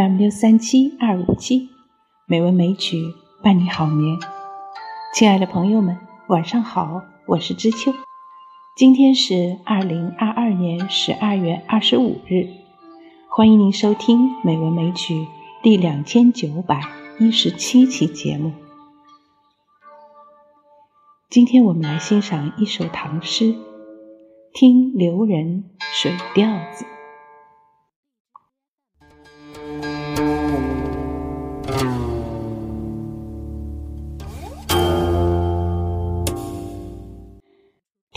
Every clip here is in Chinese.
m 六三七二五七，美文美曲伴你好眠。亲爱的朋友们，晚上好，我是知秋。今天是二零二二年十二月二十五日，欢迎您收听《美文美曲》第两千九百一十七期节目。今天我们来欣赏一首唐诗，听流人《水调子》。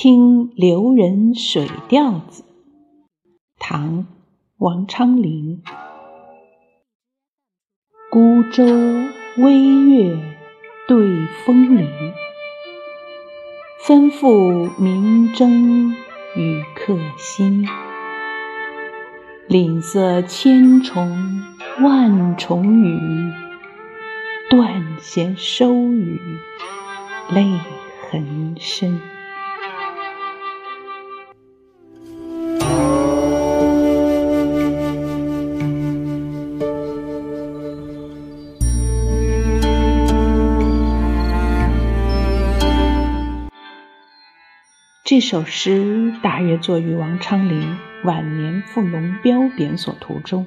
听流人《水调子》，唐·王昌龄。孤舟微月对风林，分付明征与客心。岭色千重万重雨，断弦收雨泪痕深。这首诗大约作于王昌龄晚年赴龙标贬所途中，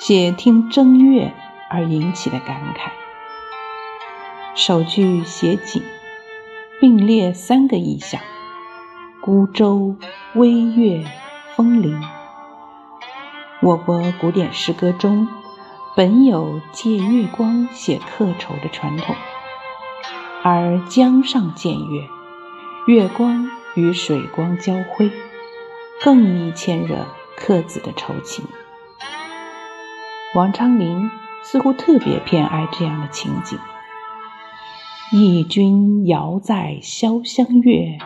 写听正月而引起的感慨。首句写景，并列三个意象：孤舟、微月、风铃。我国古典诗歌中本有借月光写客愁的传统，而江上见月。月光与水光交辉，更易牵惹客子的愁情。王昌龄似乎特别偏爱这样的情景：“忆君遥在潇湘月，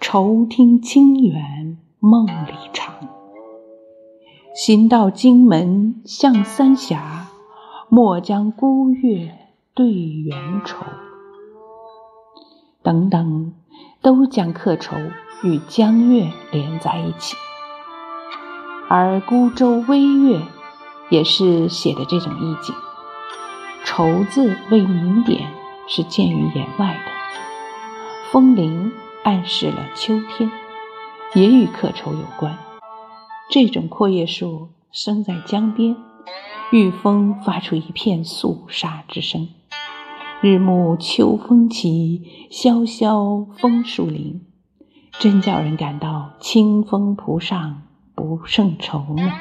愁听清远梦里长。行到荆门向三峡，莫将孤月对圆愁。”等等。都将客愁与江月连在一起，而孤舟微月也是写的这种意境。愁字为明点，是见于言外的；风铃暗示了秋天，也与客愁有关。这种阔叶树生在江边，遇风发出一片肃杀之声。日暮秋风起，萧萧枫树林，真叫人感到清风浦上不胜愁呢。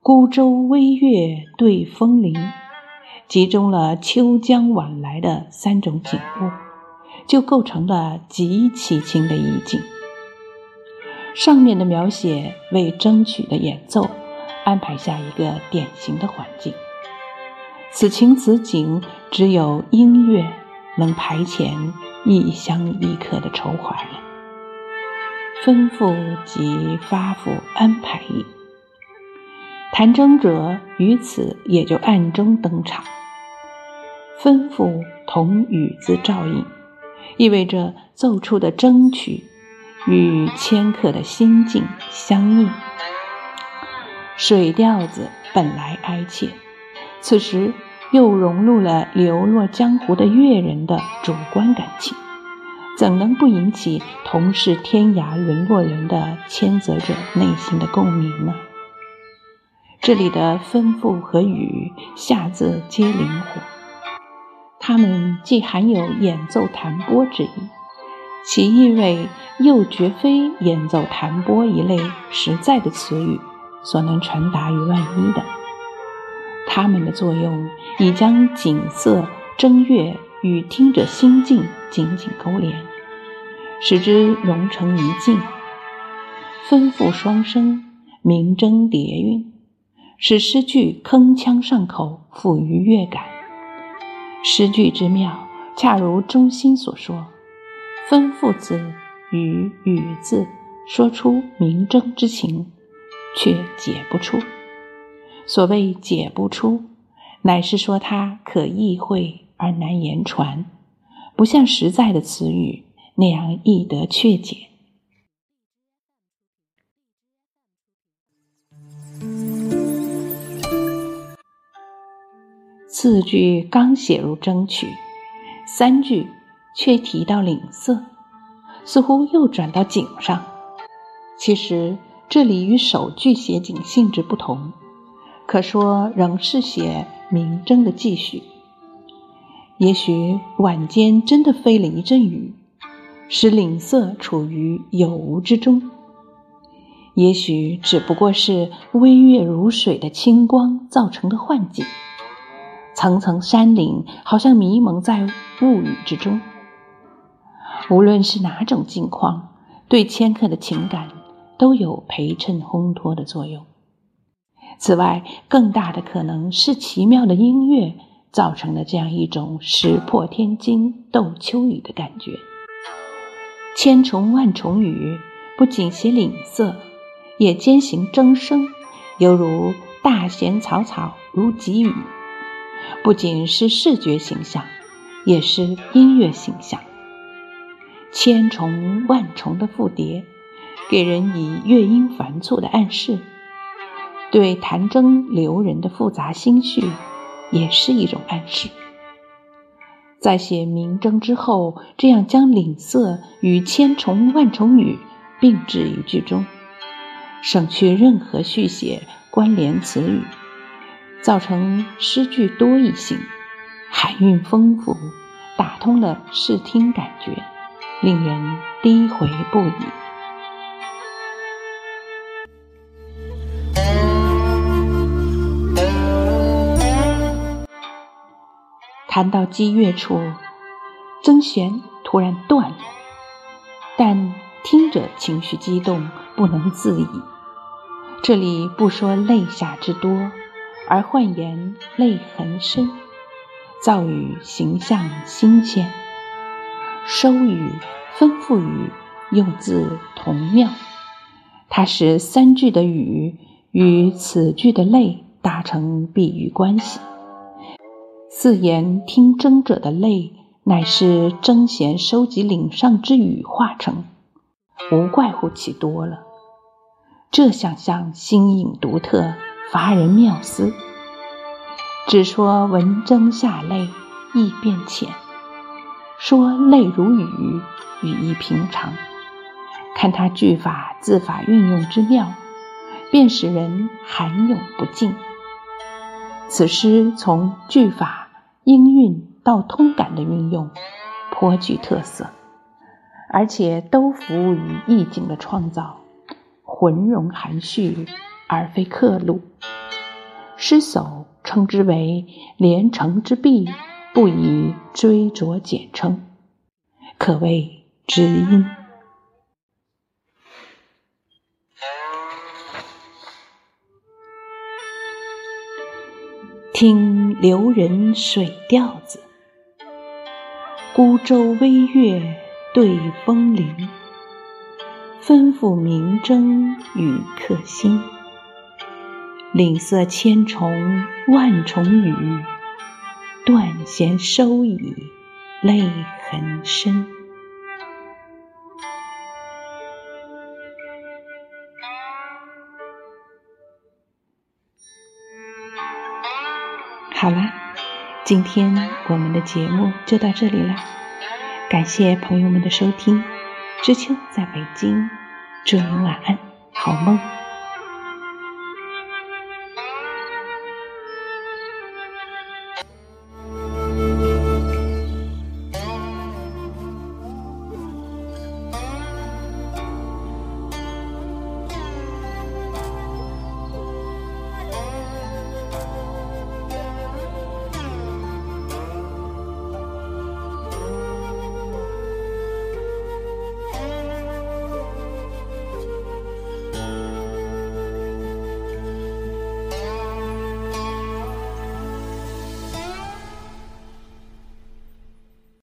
孤舟微月对风铃，集中了秋江晚来的三种景物，就构成了极其清的意境。上面的描写为争取的演奏安排下一个典型的环境。此情此景，只有音乐能排遣异乡异客的愁怀了。吩咐即发付安排意，弹筝者于此也就暗中登场。吩咐同语字照应，意味着奏出的筝曲与迁客的心境相应。水调子本来哀切。此时又融入了流落江湖的越人的主观感情，怎能不引起同是天涯沦落人的牵责者内心的共鸣呢？这里的吩咐和语下字皆灵活，它们既含有演奏弹拨之意，其意味又绝非演奏弹拨一类实在的词语所能传达于万一的。它们的作用已将景色、正月与听者心境紧紧勾连，使之融成一境。吩咐双声，明争叠韵，使诗句铿锵上口，富于乐感。诗句之妙，恰如中心所说：“吩咐字与语字，说出明征之情，却解不出。”所谓解不出，乃是说它可意会而难言传，不像实在的词语那样易得确解。四句刚写入争取，三句却提到领色，似乎又转到景上。其实这里与首句写景性质不同，可说仍是写明争的继续。也许晚间真的飞了一阵雨，使领色处于有无之中。也许只不过是微月如水的清光造成的幻境，层层山岭好像迷蒙在雾雨之中。无论是哪种境况，对迁客的情感都有陪衬烘托的作用。此外，更大的可能是奇妙的音乐。造成了这样一种石破天惊斗秋雨的感觉。千重万重雨不仅写领色，也兼行征声，犹如大弦草草如急雨。不仅是视觉形象，也是音乐形象。千重万重的复叠，给人以乐音繁促的暗示，对弹筝留人的复杂心绪。也是一种暗示。在写明征之后，这样将领色与千重万重雨并置于句中，省去任何续写关联词语，造成诗句多义性，含韵丰富，打通了视听感觉，令人低回不已。谈到激越处，曾弦突然断了，但听者情绪激动，不能自已。这里不说泪下之多，而换言泪痕深，造语形象新鲜，收语、分复语用字同妙，它使三句的语与此句的泪达成比喻关系。四言听征者的泪，乃是征贤收集岭上之雨化成，无怪乎其多了。这想象新颖独特，乏人妙思。只说闻征下泪，意变浅；说泪如雨，语意平常。看他句法字法运用之妙，便使人含咏不尽。此诗从句法。音韵到通感的运用颇具特色，而且都服务于意境的创造，浑融含蓄而非刻录。诗叟称之为连城之璧，不以追逐简称，可谓知音。听流人水调子，孤舟微月对风铃，吩咐明征与客心。岭色千重万重雨，断弦收已泪痕深。好了，今天我们的节目就到这里了，感谢朋友们的收听。知秋在北京，祝您晚安，好梦。